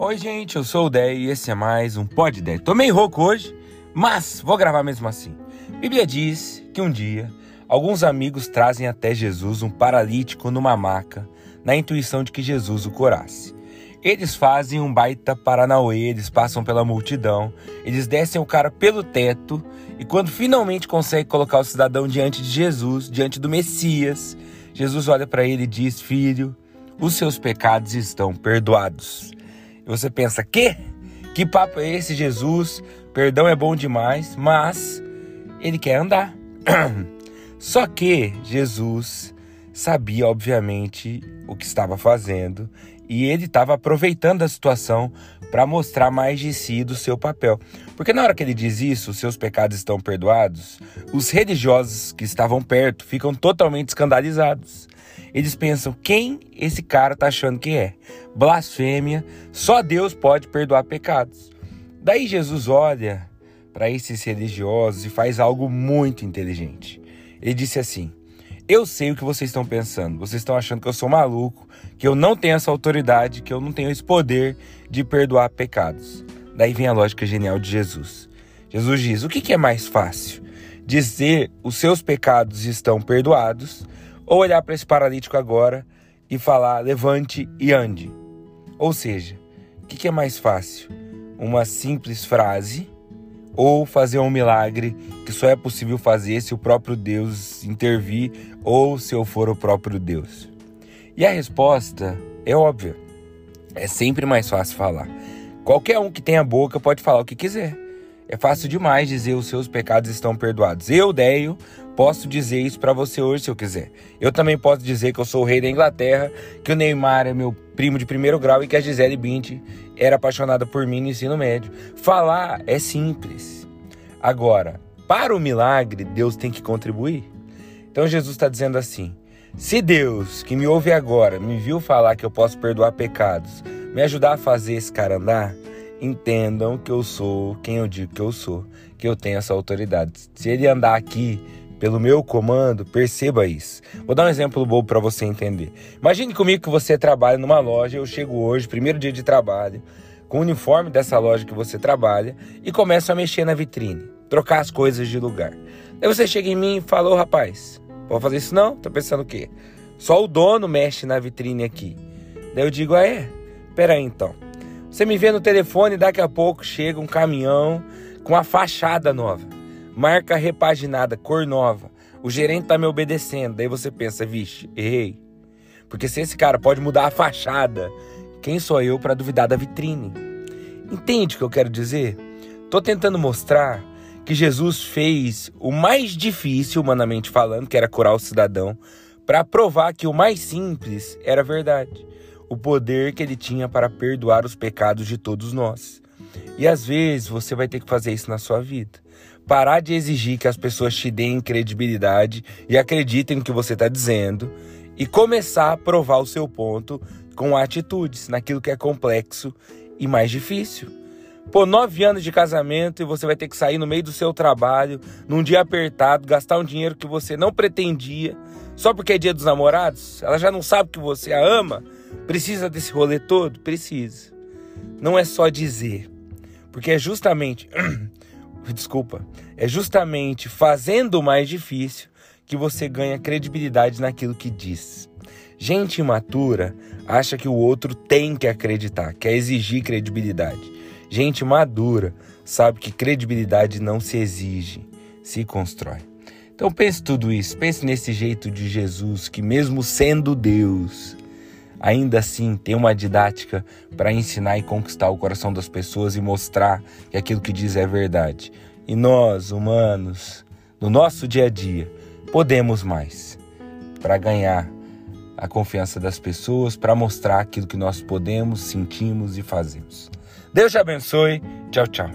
Oi, gente, eu sou o Dé e esse é mais um Pod Dé. Tô meio rouco hoje, mas vou gravar mesmo assim. Bíblia diz que um dia alguns amigos trazem até Jesus um paralítico numa maca, na intuição de que Jesus o curasse. Eles fazem um baita paranauê, eles passam pela multidão, eles descem o cara pelo teto e quando finalmente conseguem colocar o cidadão diante de Jesus, diante do Messias, Jesus olha para ele e diz: Filho, os seus pecados estão perdoados. E você pensa, que? Que papo é esse, Jesus? Perdão é bom demais, mas ele quer andar. Só que Jesus sabia, obviamente, o que estava fazendo e ele estava aproveitando a situação para mostrar mais de si do seu papel. Porque na hora que ele diz isso, seus pecados estão perdoados, os religiosos que estavam perto ficam totalmente escandalizados. Eles pensam: quem esse cara tá achando que é? Blasfêmia, só Deus pode perdoar pecados. Daí Jesus olha para esses religiosos e faz algo muito inteligente. Ele disse assim: Eu sei o que vocês estão pensando. Vocês estão achando que eu sou maluco, que eu não tenho essa autoridade, que eu não tenho esse poder de perdoar pecados. Daí vem a lógica genial de Jesus. Jesus diz: O que é mais fácil? Dizer os seus pecados estão perdoados ou olhar para esse paralítico agora e falar levante e ande. Ou seja, o que, que é mais fácil? Uma simples frase ou fazer um milagre que só é possível fazer se o próprio Deus intervir ou se eu for o próprio Deus? E a resposta é óbvia. É sempre mais fácil falar. Qualquer um que tenha boca pode falar o que quiser. É fácil demais dizer os seus pecados estão perdoados. Eu, Deio, posso dizer isso para você hoje se eu quiser. Eu também posso dizer que eu sou o rei da Inglaterra, que o Neymar é meu primo de primeiro grau e que a Gisele Bündchen era apaixonada por mim no ensino médio. Falar é simples. Agora, para o milagre, Deus tem que contribuir. Então Jesus está dizendo assim: se Deus, que me ouve agora, me viu falar que eu posso perdoar pecados, me ajudar a fazer esse cara andar, entendam que eu sou quem eu digo que eu sou, que eu tenho essa autoridade. Se ele andar aqui pelo meu comando, perceba isso. Vou dar um exemplo bobo para você entender. Imagine comigo que você trabalha numa loja, eu chego hoje, primeiro dia de trabalho, com o uniforme dessa loja que você trabalha e começo a mexer na vitrine, trocar as coisas de lugar. Aí você chega em mim e fala: Ô rapaz, pode fazer isso não? Tá pensando o quê? Só o dono mexe na vitrine aqui. Daí eu digo: Ah, é? Pera aí então. Você me vê no telefone daqui a pouco chega um caminhão com a fachada nova, marca repaginada, cor nova. O gerente tá me obedecendo. Daí você pensa, vixe, errei. Porque se esse cara pode mudar a fachada, quem sou eu para duvidar da vitrine? Entende o que eu quero dizer? Tô tentando mostrar que Jesus fez o mais difícil, humanamente falando, que era curar o cidadão, para provar que o mais simples era verdade o poder que ele tinha para perdoar os pecados de todos nós. E às vezes você vai ter que fazer isso na sua vida. Parar de exigir que as pessoas te deem credibilidade e acreditem no que você está dizendo e começar a provar o seu ponto com atitudes naquilo que é complexo e mais difícil. Pô, nove anos de casamento e você vai ter que sair no meio do seu trabalho, num dia apertado, gastar um dinheiro que você não pretendia, só porque é dia dos namorados? Ela já não sabe que você a ama? Precisa desse rolê todo? Precisa. Não é só dizer. Porque é justamente. Desculpa. É justamente fazendo o mais difícil que você ganha credibilidade naquilo que diz. Gente imatura acha que o outro tem que acreditar, quer exigir credibilidade. Gente madura sabe que credibilidade não se exige, se constrói. Então pense tudo isso, pense nesse jeito de Jesus que mesmo sendo Deus, ainda assim tem uma didática para ensinar e conquistar o coração das pessoas e mostrar que aquilo que diz é verdade. E nós, humanos, no nosso dia a dia, podemos mais para ganhar a confiança das pessoas, para mostrar aquilo que nós podemos, sentimos e fazemos. Deus te abençoe. Tchau, tchau.